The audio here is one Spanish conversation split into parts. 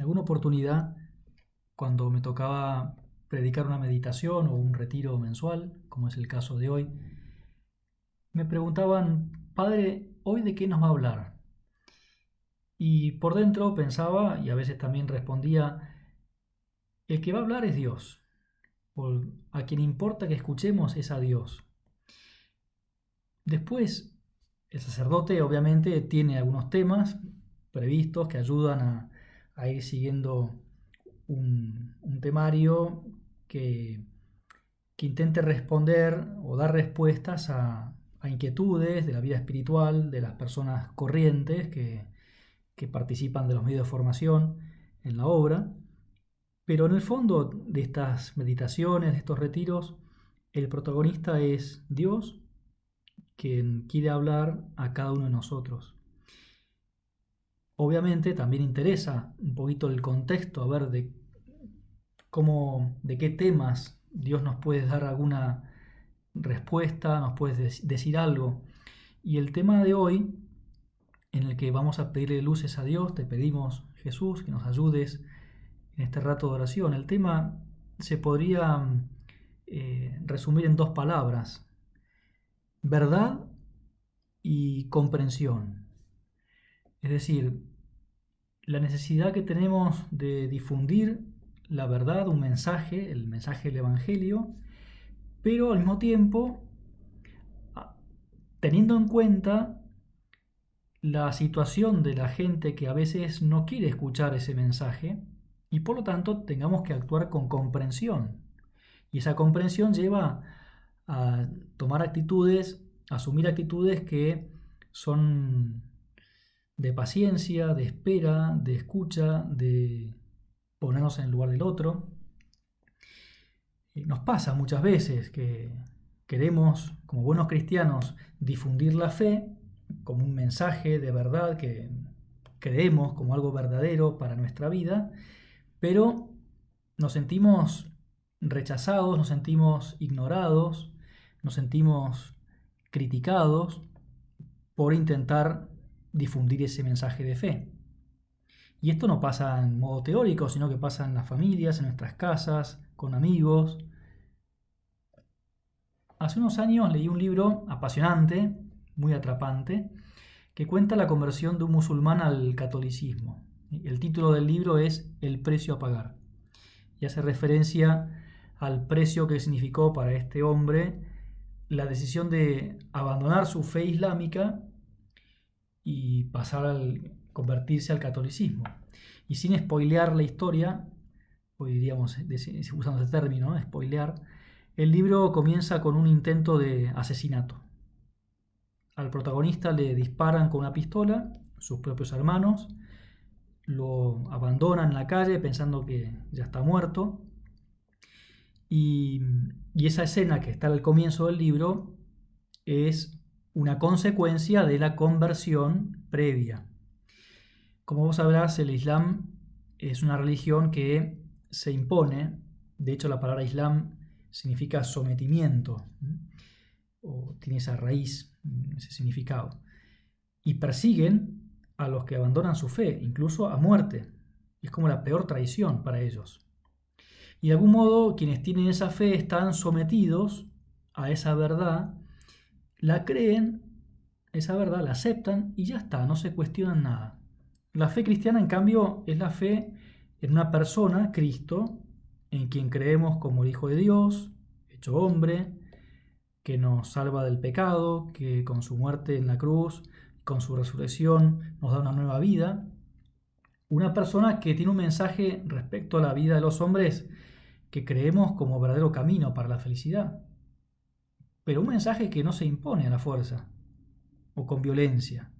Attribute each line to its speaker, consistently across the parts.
Speaker 1: En alguna oportunidad, cuando me tocaba predicar una meditación o un retiro mensual, como es el caso de hoy, me preguntaban, Padre, ¿hoy de qué nos va a hablar? Y por dentro pensaba, y a veces también respondía, el que va a hablar es Dios. a quien importa que escuchemos es a Dios. Después, el sacerdote obviamente tiene algunos temas previstos que ayudan a, ir siguiendo un, temario que, que, intente responder o dar respuestas a, inquietudes de la vida espiritual de las personas corrientes que, que participan de los medios de formación en la obra. Pero en el fondo de estas meditaciones, de estos retiros, el protagonista es Dios, quien quiere hablar a cada uno de nosotros. Obviamente también interesa un poquito el contexto, a ver de cómo, de qué temas Dios nos puede dar alguna respuesta, nos puede decir algo. Y el tema de hoy, en el que vamos a pedirle luces a Dios, te pedimos, Jesús, que nos ayudes en este rato de oración. El tema se podría eh, resumir en dos palabras, verdad y comprensión. Es decir, la necesidad que tenemos de difundir la verdad, un mensaje, el mensaje del Evangelio, pero al mismo tiempo teniendo en cuenta la situación de la gente que a veces no quiere escuchar ese mensaje y por lo tanto tengamos que actuar con comprensión. Y esa comprensión lleva a tomar actitudes, asumir actitudes que son de paciencia, de espera, de escucha, de ponernos en el lugar del otro. Nos pasa muchas veces que queremos, como buenos cristianos, difundir la fe como un mensaje de verdad que creemos como algo verdadero para nuestra vida, pero nos sentimos rechazados, nos sentimos ignorados, nos sentimos criticados por intentar difundir ese mensaje de fe. Y esto no pasa en modo teórico, sino que pasa en las familias, en nuestras casas, con amigos. Hace unos años leí un libro apasionante, muy atrapante, que cuenta la conversión de un musulmán al catolicismo. El título del libro es El precio a pagar y hace referencia al precio que significó para este hombre la decisión de abandonar su fe islámica y pasar al convertirse al catolicismo. Y sin spoilear la historia, hoy diríamos, usando ese término, spoilear, el libro comienza con un intento de asesinato. Al protagonista le disparan con una pistola, sus propios hermanos, lo abandonan en la calle pensando que ya está muerto. Y, esa escena que está al comienzo del libro es una consecuencia de la conversión previa. Como vos sabrás, el Islam es una religión que se impone, de hecho la palabra Islam significa sometimiento, o tiene esa raíz, ese significado, y persiguen a los que abandonan su fe, incluso a muerte. Es como la peor traición para ellos. Y de algún modo quienes tienen esa fe están sometidos a esa verdad, la creen, esa verdad la aceptan y ya está, no se cuestionan nada. La fe cristiana, en cambio, es la fe en una persona, Cristo, en quien creemos como el Hijo de Dios, hecho hombre, que nos salva del pecado, que con su muerte en la cruz con su resurrección nos da una nueva vida. Una persona que tiene un mensaje respecto a la vida de los hombres que creemos como verdadero camino para la felicidad. Pero un mensaje que no se impone a la fuerza o con violencia,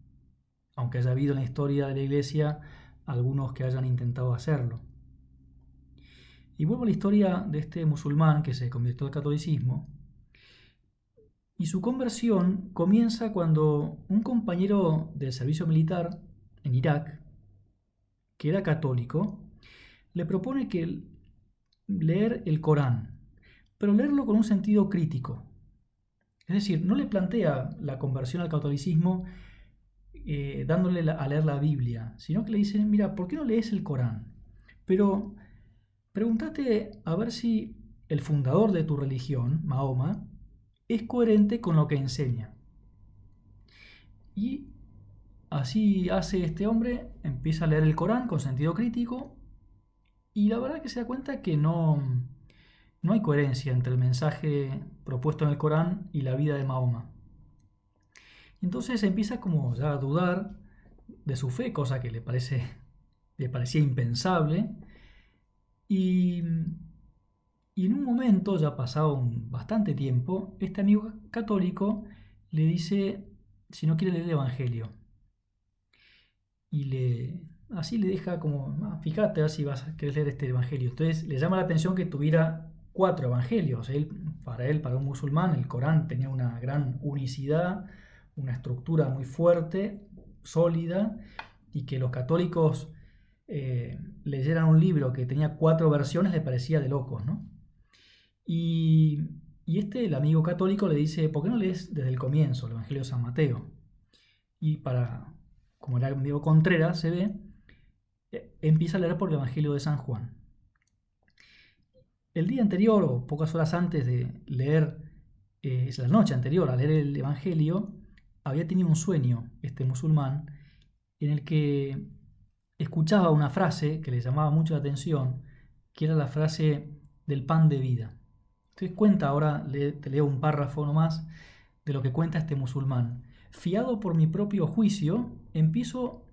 Speaker 1: aunque haya habido en la historia de la Iglesia algunos que hayan intentado hacerlo. Y vuelvo a la historia de este musulmán que se convirtió al catolicismo, y su conversión comienza cuando un compañero del servicio militar en Irak, que era católico, le propone que leer el Corán, pero leerlo con un sentido crítico. Es decir, no le plantea la conversión al catolicismo eh, dándole a leer la Biblia, sino que le dice, mira, ¿por qué no lees el Corán? Pero pregúntate a ver si el fundador de tu religión, Mahoma, es coherente con lo que enseña. Y así hace este hombre, empieza a leer el Corán con sentido crítico y la verdad que se da cuenta que no, no hay coherencia entre el mensaje propuesto en el Corán y la vida de Mahoma. Entonces empieza como ya a dudar de su fe, cosa que le, parece, le parecía impensable. Y, y en un momento, ya pasado un, bastante tiempo, este amigo católico le dice si no quiere leer el Evangelio. Y le, así le deja como, ah, fíjate a ver si vas a querer leer este Evangelio. Entonces le llama la atención que tuviera cuatro Evangelios. Para él, para un musulmán, el Corán tenía una gran unicidad, una estructura muy fuerte, sólida, y que los católicos eh, leyeran un libro que tenía cuatro versiones le parecía de locos, ¿no? Y, este, el amigo católico, le dice, ¿por qué no lees desde el comienzo el Evangelio de San Mateo? Y para, como era amigo Contreras, se ve, eh, empieza a leer por el Evangelio de San Juan. El día anterior, o pocas horas antes de leer, eh, es la noche anterior a leer el Evangelio, había tenido un sueño, este musulmán, en el que escuchaba una frase que le llamaba mucho la atención, que era la frase del pan de vida. Entonces cuenta, ahora te leo un párrafo nomás de lo que cuenta este musulmán. Fiado por mi propio juicio, empiezo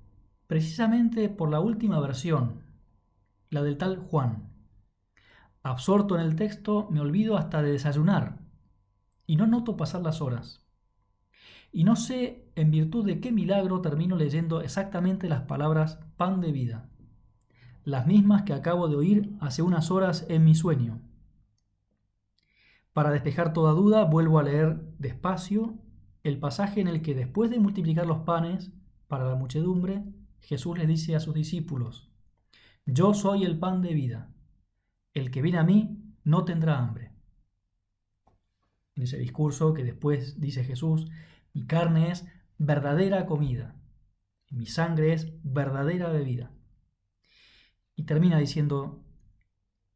Speaker 1: precisamente por la última versión, la del tal Juan. Absorto en el texto, me olvido hasta de desayunar y no noto pasar las horas. Y no sé en virtud de qué milagro termino leyendo exactamente las palabras pan de vida, las mismas que acabo de oír hace unas horas en mi sueño. Para despejar toda duda, vuelvo a leer despacio el pasaje en el que después de multiplicar los panes para la muchedumbre, Jesús le dice a sus discípulos, Yo soy el pan de vida, el que viene a mí no tendrá hambre. En ese discurso que después dice Jesús, mi carne es verdadera comida, y mi sangre es verdadera bebida. Y termina diciendo,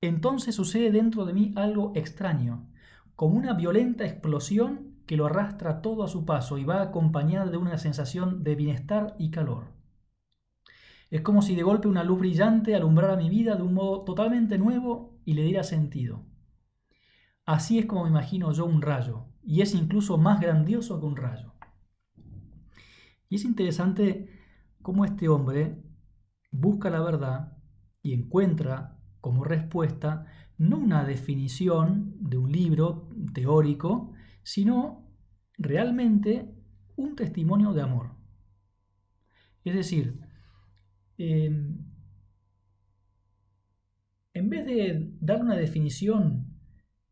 Speaker 1: entonces sucede dentro de mí algo extraño, como una violenta explosión que lo arrastra todo a su paso y va acompañada de una sensación de bienestar y calor. Es como si de golpe una luz brillante alumbrara mi vida de un modo totalmente nuevo y le diera sentido. Así es como me imagino yo un rayo, y es incluso más grandioso que un rayo. Y es interesante cómo este hombre busca la verdad y encuentra como respuesta no una definición de un libro teórico, sino realmente un testimonio de amor. Es decir, en vez de dar una definición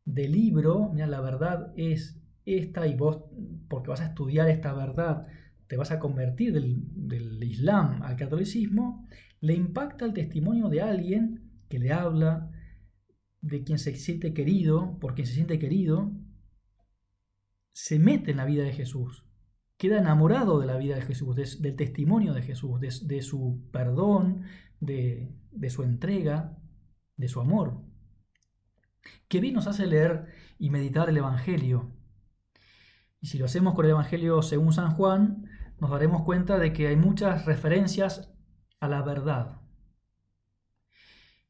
Speaker 1: de libro, la verdad es esta y vos, porque vas a estudiar esta verdad, te vas a convertir del, del Islam al catolicismo, le impacta el testimonio de alguien que le habla, de quien se siente querido, por quien se siente querido, se mete en la vida de Jesús, queda enamorado de la vida de Jesús, del testimonio de Jesús, de, su perdón, de, su entrega, de su amor. Qué bien nos hace leer y meditar el Evangelio. Y si lo hacemos con el Evangelio según San Juan, nos daremos cuenta de que hay muchas referencias a la verdad.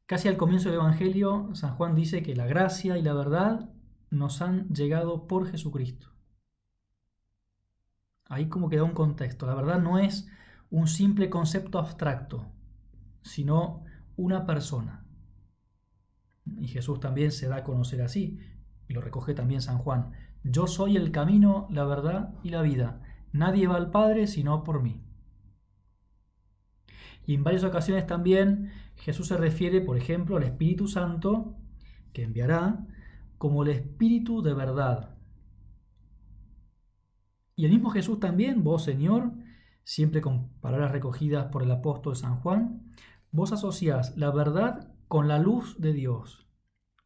Speaker 1: Casi al comienzo del Evangelio, San Juan dice que la gracia y la verdad nos han llegado por Jesucristo. Ahí como queda un contexto. La verdad no es un simple concepto abstracto, sino una persona. Y Jesús también se da a conocer así, y lo recoge también San Juan. Yo soy el camino, la verdad y la vida. Nadie va al Padre sino por mí. Y en varias ocasiones también Jesús se refiere, por ejemplo, al Espíritu Santo que enviará como el Espíritu de verdad. Y el mismo Jesús también, vos Señor, siempre con palabras recogidas por el apóstol San Juan, vos asociás la verdad con la luz de Dios,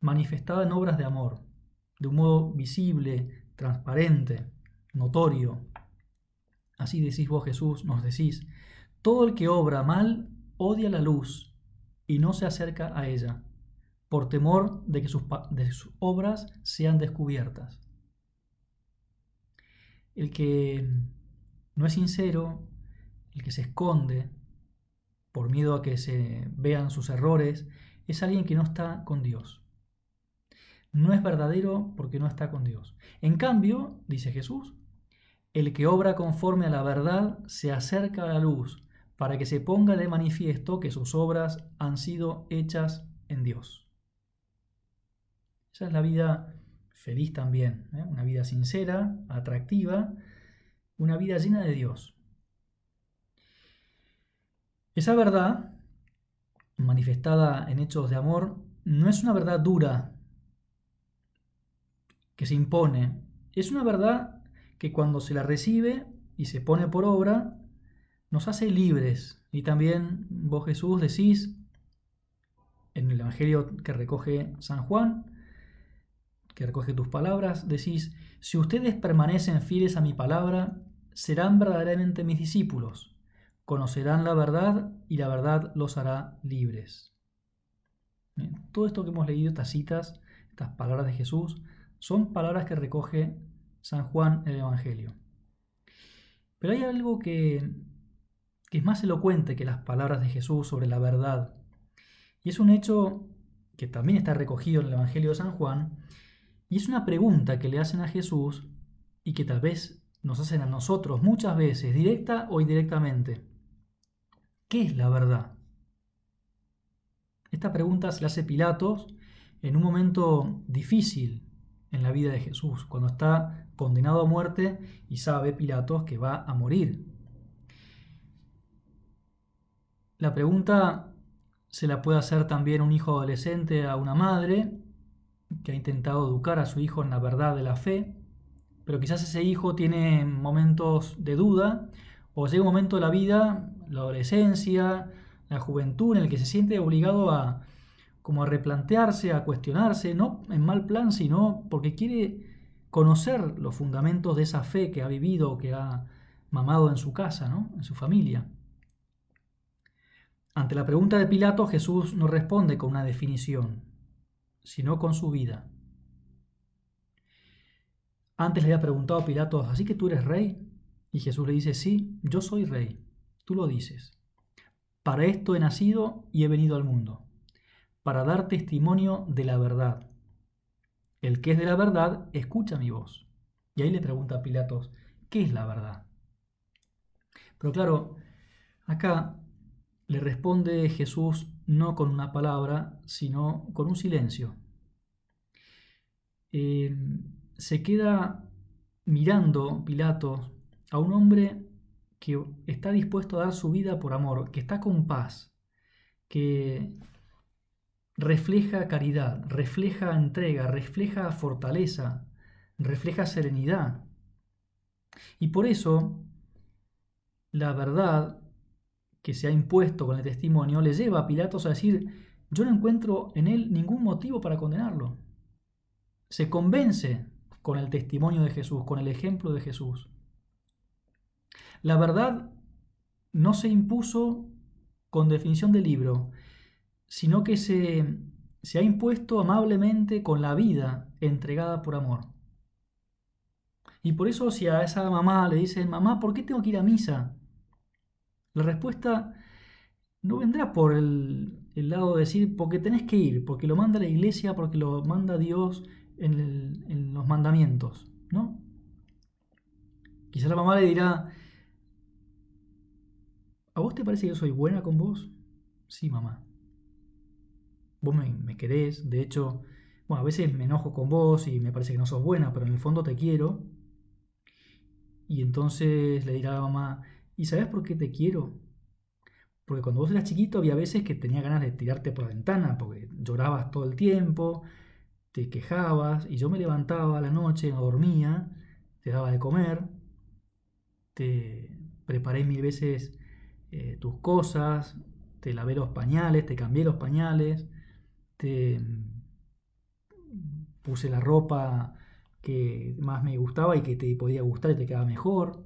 Speaker 1: manifestada en obras de amor, de un modo visible, transparente, notorio. Así decís vos Jesús, nos decís, todo el que obra mal odia la luz y no se acerca a ella, por temor de que sus, sus obras sean descubiertas. El que no es sincero, el que se esconde por miedo a que se vean sus errores, es alguien que no está con Dios. No es verdadero porque no está con Dios. En cambio, dice Jesús, el que obra conforme a la verdad se acerca a la luz para que se ponga de manifiesto que sus obras han sido hechas en Dios. Esa es la vida feliz también, ¿eh? una vida sincera, atractiva, una vida llena de Dios. Esa verdad, manifestada en hechos de amor, no es una verdad dura que se impone, es una verdad que cuando se la recibe y se pone por obra, nos hace libres. Y también vos Jesús decís en el Evangelio que recoge San Juan, que recoge tus palabras, decís, si ustedes permanecen fieles a mi palabra, serán verdaderamente mis discípulos conocerán la verdad y la verdad los hará libres. todo esto que hemos leído, estas citas, estas palabras de Jesús, son palabras que recoge San Juan en el Evangelio. Pero hay algo que, que es más elocuente que las palabras de Jesús sobre la verdad. Y es un hecho que también está recogido en el Evangelio de San Juan, y es una pregunta que le hacen a Jesús y que tal vez nos hacen a nosotros muchas veces, directa o indirectamente. ¿Qué es la verdad? Esta pregunta se la hace Pilatos en un momento difícil en la vida de Jesús, cuando está condenado a muerte y sabe Pilatos que va a morir. La pregunta se la puede hacer también un hijo adolescente a una madre que ha intentado educar a su hijo en la verdad de la fe, pero quizás ese hijo tiene momentos de duda o llega un momento de la vida, la adolescencia, la juventud, en el que se siente obligado a como a replantearse, a cuestionarse, no en mal plan, sino porque quiere conocer los fundamentos de esa fe que ha vivido, que ha mamado en su casa, ¿no? en su familia. Ante la pregunta de Pilato, Jesús no responde con una definición, sino con su vida. Antes le había preguntado a Pilato, ¿así que tú eres rey? Y Jesús le dice, sí, yo soy rey, tú lo dices. Para esto he nacido y he venido al mundo, para dar testimonio de la verdad. El que es de la verdad, escucha mi voz. Y ahí le pregunta a Pilatos, ¿qué es la verdad? Pero claro, acá le responde Jesús no con una palabra, sino con un silencio. Eh, se queda mirando Pilatos a un hombre que está dispuesto a dar su vida por amor, que está con paz, que refleja caridad, refleja entrega, refleja fortaleza, refleja serenidad. Y por eso la verdad que se ha impuesto con el testimonio le lleva a Pilatos a decir, yo no encuentro en él ningún motivo para condenarlo. Se convence con el testimonio de Jesús, con el ejemplo de Jesús. La verdad no se impuso con definición de libro, sino que se, se ha impuesto amablemente con la vida entregada por amor. Y por eso si a esa mamá le dicen, mamá, ¿por qué tengo que ir a misa? La respuesta no vendrá por el, lado de decir, porque tenés que ir, porque lo manda la iglesia, porque lo manda Dios en, los mandamientos, ¿no? Quizá la mamá le dirá, ¿A vos te parece que yo soy buena con vos? Sí, mamá. Vos me, querés, de hecho, bueno, a veces me enojo con vos y me parece que no sos buena, pero en el fondo te quiero. Y entonces le dirá a la mamá, ¿y sabes por qué te quiero? Porque cuando vos eras chiquito había veces que tenía ganas de tirarte por la ventana, porque llorabas todo el tiempo, te quejabas, y yo me levantaba a la noche, no dormía, te daba de comer, te preparé mil veces eh, tus cosas, te lavé los pañales, te cambié los pañales, te puse la ropa que más me gustaba y que te podía gustar y te quedaba mejor,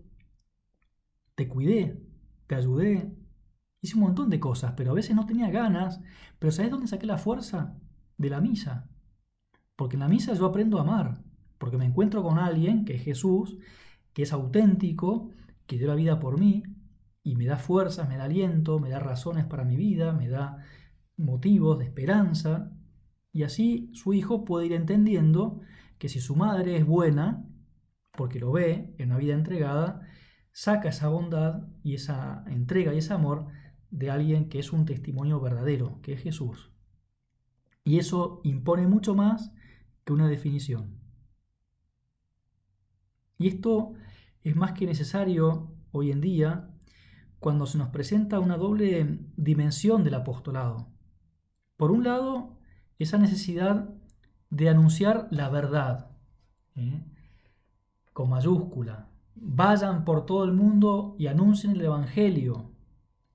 Speaker 1: te cuidé, te ayudé, Hice un montón de cosas, pero a veces no tenía ganas. Pero ¿sabes dónde saqué la fuerza? De la misa. Porque en la misa yo aprendo a amar. Porque me encuentro con alguien, que es Jesús, que es auténtico, que dio la vida por mí, y me da fuerzas, me da aliento, me da razones para mi vida, me da motivos de esperanza. Y así su hijo puede ir entendiendo que si su madre es buena, porque lo ve en una vida entregada, saca esa bondad y esa entrega y ese amor de alguien que es un testimonio verdadero, que es Jesús. Y eso impone mucho más que una definición. Y esto es más que necesario hoy en día cuando se nos presenta una doble dimensión del apostolado. Por un lado, esa necesidad de anunciar la verdad, ¿eh? con mayúscula. Vayan por todo el mundo y anuncien el Evangelio,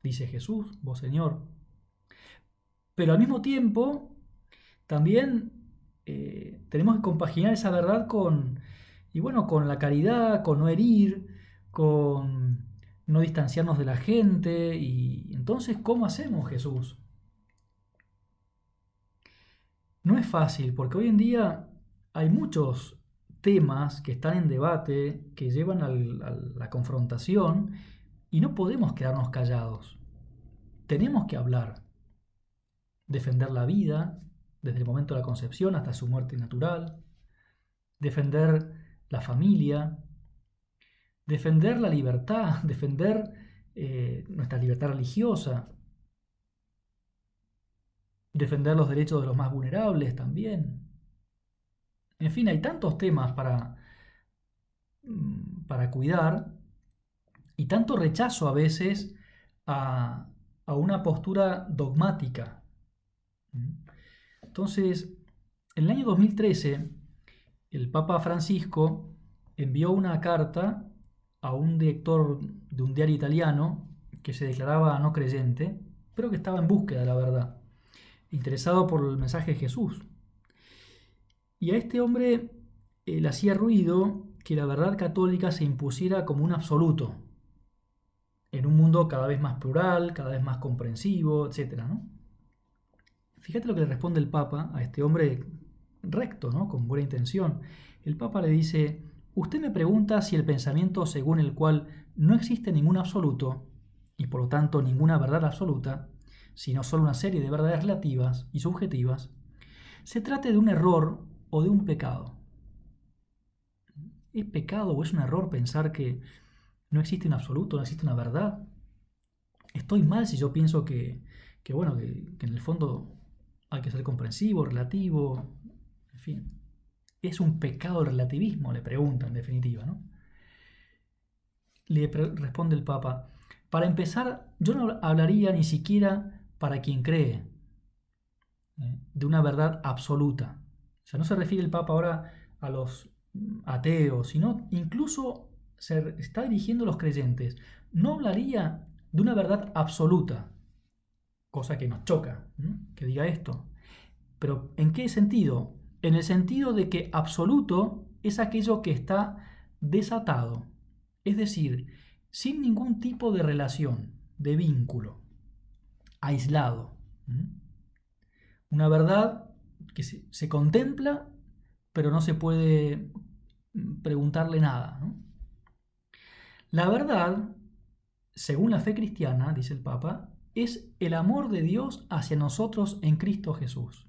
Speaker 1: dice Jesús, vos Señor. Pero al mismo tiempo, también eh, tenemos que compaginar esa verdad con, y bueno, con la caridad, con no herir, con no distanciarnos de la gente. Y entonces, ¿cómo hacemos Jesús? No es fácil, porque hoy en día hay muchos temas que están en debate, que llevan a la confrontación, y no podemos quedarnos callados. Tenemos que hablar, defender la vida desde el momento de la concepción hasta su muerte natural, defender la familia, defender la libertad, defender eh, nuestra libertad religiosa, defender los derechos de los más vulnerables también. En fin, hay tantos temas para, mm, para cuidar y tanto rechazo a veces a, una postura dogmática. Entonces, en el año 2013, el Papa Francisco envió una carta a un director de un diario italiano que se declaraba no creyente, pero que estaba en búsqueda de la verdad, interesado por el mensaje de Jesús. Y a este hombre eh, le hacía ruido que la verdad católica se impusiera como un absoluto, en un mundo cada vez más plural, cada vez más comprensivo, etc. Fíjate lo que le responde el Papa a este hombre recto, ¿no? con buena intención. El Papa le dice, Usted me pregunta si el pensamiento según el cual no existe ningún absoluto, y por lo tanto ninguna verdad absoluta, sino solo una serie de verdades relativas y subjetivas, se trate de un error o de un pecado. ¿Es pecado o es un error pensar que no existe un absoluto, no existe una verdad? Estoy mal si yo pienso que, bueno, que, que en el fondo hay que ser comprensivo, relativo, en fin. ¿Es un pecado el relativismo? Le pregunta en definitiva. ¿no? Le responde el Papa, para empezar, yo no hablaría ni siquiera para quien cree ¿eh? de una verdad absoluta. O sea, no se refiere el Papa ahora a los ateos, sino incluso se está dirigiendo a los creyentes. No hablaría de una verdad absoluta, cosa que nos choca, que diga esto. Pero ¿en qué sentido? en el sentido de que absoluto es aquello que está desatado, es decir, sin ningún tipo de relación, de vínculo, aislado. Una verdad que se, contempla, pero no se puede preguntarle nada. La verdad, según la fe cristiana, dice el Papa, es el amor de Dios hacia nosotros en Cristo Jesús.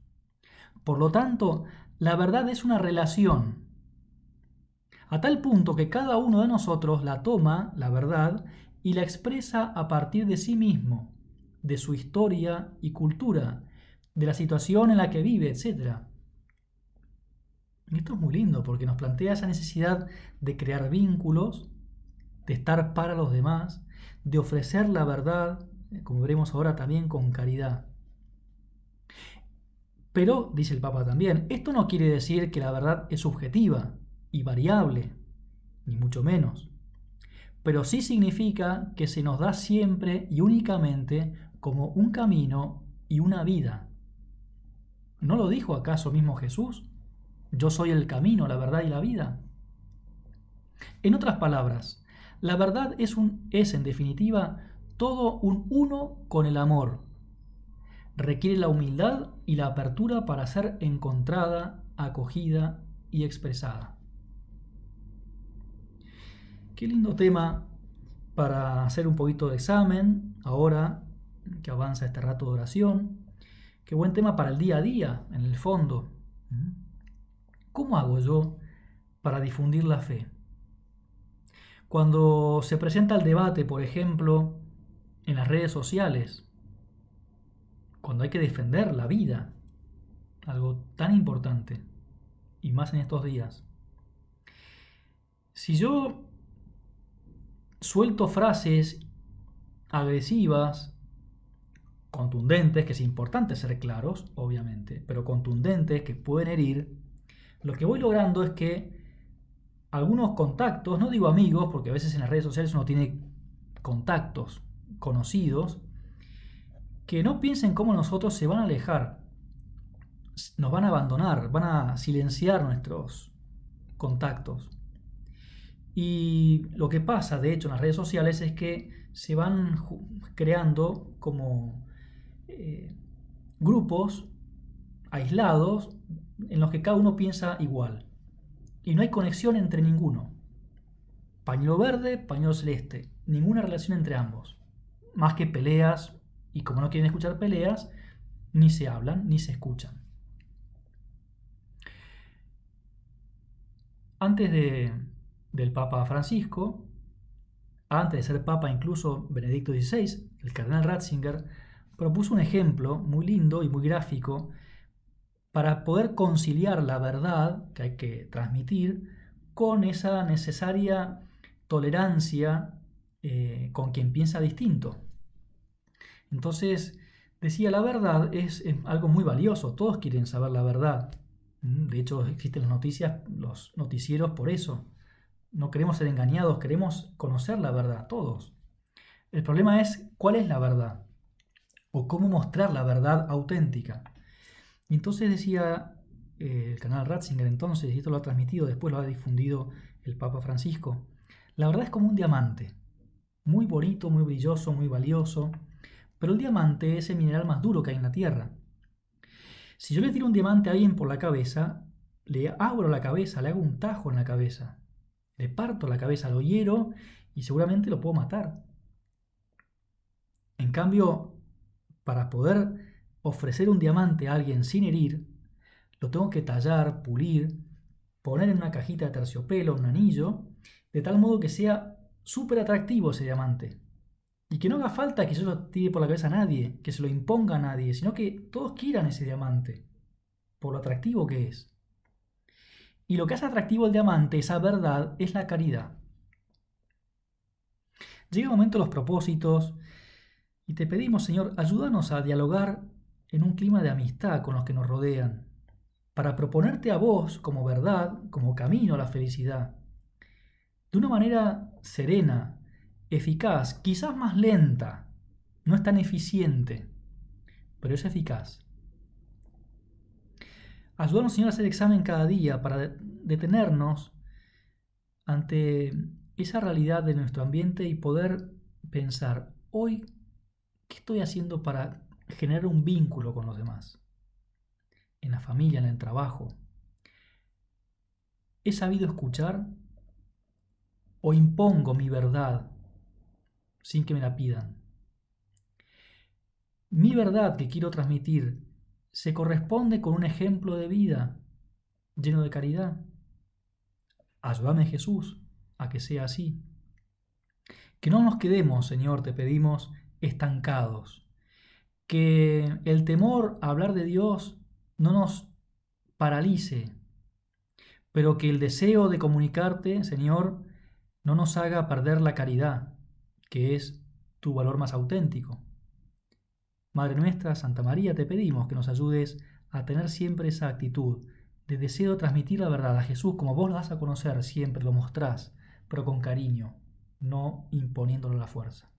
Speaker 1: Por lo tanto, la verdad es una relación, a tal punto que cada uno de nosotros la toma, la verdad, y la expresa a partir de sí mismo, de su historia y cultura, de la situación en la que vive, etc. Y esto es muy lindo porque nos plantea esa necesidad de crear vínculos, de estar para los demás, de ofrecer la verdad, como veremos ahora también con caridad. Pero, dice el Papa también, esto no quiere decir que la verdad es subjetiva y variable, ni mucho menos. Pero sí significa que se nos da siempre y únicamente como un camino y una vida. ¿No lo dijo acaso mismo Jesús? Yo soy el camino, la verdad y la vida. En otras palabras, la verdad es, un, es en definitiva todo un uno con el amor. Requiere la humildad y la apertura para ser encontrada, acogida y expresada. Qué lindo tema para hacer un poquito de examen ahora que avanza este rato de oración. Qué buen tema para el día a día, en el fondo. ¿Mm? ¿Cómo hago yo para difundir la fe? Cuando se presenta el debate, por ejemplo, en las redes sociales, cuando hay que defender la vida, algo tan importante, y más en estos días. Si yo suelto frases agresivas, contundentes, que es importante ser claros, obviamente, pero contundentes que pueden herir, lo que voy logrando es que algunos contactos, no digo amigos, porque a veces en las redes sociales uno tiene contactos conocidos, que no piensen cómo nosotros se van a alejar, nos van a abandonar, van a silenciar nuestros contactos. Y lo que pasa, de hecho, en las redes sociales es que se van creando como eh, grupos aislados en los que cada uno piensa igual y no hay conexión entre ninguno. Pañuelo verde, pañuelo celeste, ninguna relación entre ambos. Más que peleas, y como no quieren escuchar peleas, ni se hablan ni se escuchan. Antes de, del Papa Francisco, antes de ser Papa incluso Benedicto XVI, el cardenal Ratzinger propuso un ejemplo muy lindo y muy gráfico para poder conciliar la verdad que hay que transmitir con esa necesaria tolerancia eh, con quien piensa distinto. Entonces, decía, la verdad es, algo muy valioso, todos quieren saber la verdad. Mm, de hecho, existen las noticias, los noticieros por eso. No queremos ser engañados, queremos conocer la verdad, todos. El problema es cuál es la verdad o cómo mostrar la verdad auténtica. Y entonces decía eh, el canal Ratzinger entonces, y esto lo ha transmitido, después lo ha difundido el Papa Francisco, la verdad es como un diamante, muy bonito, muy brilloso, muy valioso, pero el diamante es el mineral más duro que hay en la Tierra. Si yo le tiro un diamante a alguien por la cabeza, le abro la cabeza, le hago un tajo en la cabeza, le parto la cabeza, lo hiero y seguramente lo puedo matar. En cambio, para poder ofrecer un diamante a alguien sin herir, lo tengo que tallar, pulir, poner en una cajita de terciopelo, un anillo, de tal modo que sea súper atractivo ese diamante. Y que no haga falta que yo lo tire por la cabeza a nadie, que se lo imponga a nadie, sino que todos quieran ese diamante, por lo atractivo que es. Y lo que hace atractivo el diamante, esa verdad, es la caridad. Llega el momento los propósitos y te pedimos, Señor, ayúdanos a dialogar en un clima de amistad con los que nos rodean, para proponerte a vos como verdad, como camino a la felicidad, de una manera serena, eficaz, quizás más lenta, no es tan eficiente, pero es eficaz. Ayúdanos, Señor, a hacer examen cada día para detenernos ante esa realidad de nuestro ambiente y poder pensar, hoy, ¿qué estoy haciendo para generar un vínculo con los demás, en la familia, en el trabajo. ¿He sabido escuchar o impongo mi verdad sin que me la pidan? Mi verdad que quiero transmitir se corresponde con un ejemplo de vida lleno de caridad. Ayúdame Jesús a que sea así. Que no nos quedemos, Señor, te pedimos, estancados que el temor a hablar de Dios no nos paralice, pero que el deseo de comunicarte, Señor, no nos haga perder la caridad, que es tu valor más auténtico. Madre nuestra, Santa María, te pedimos que nos ayudes a tener siempre esa actitud de deseo de transmitir la verdad a Jesús como vos lo das a conocer, siempre lo mostrás, pero con cariño, no imponiéndolo a la fuerza.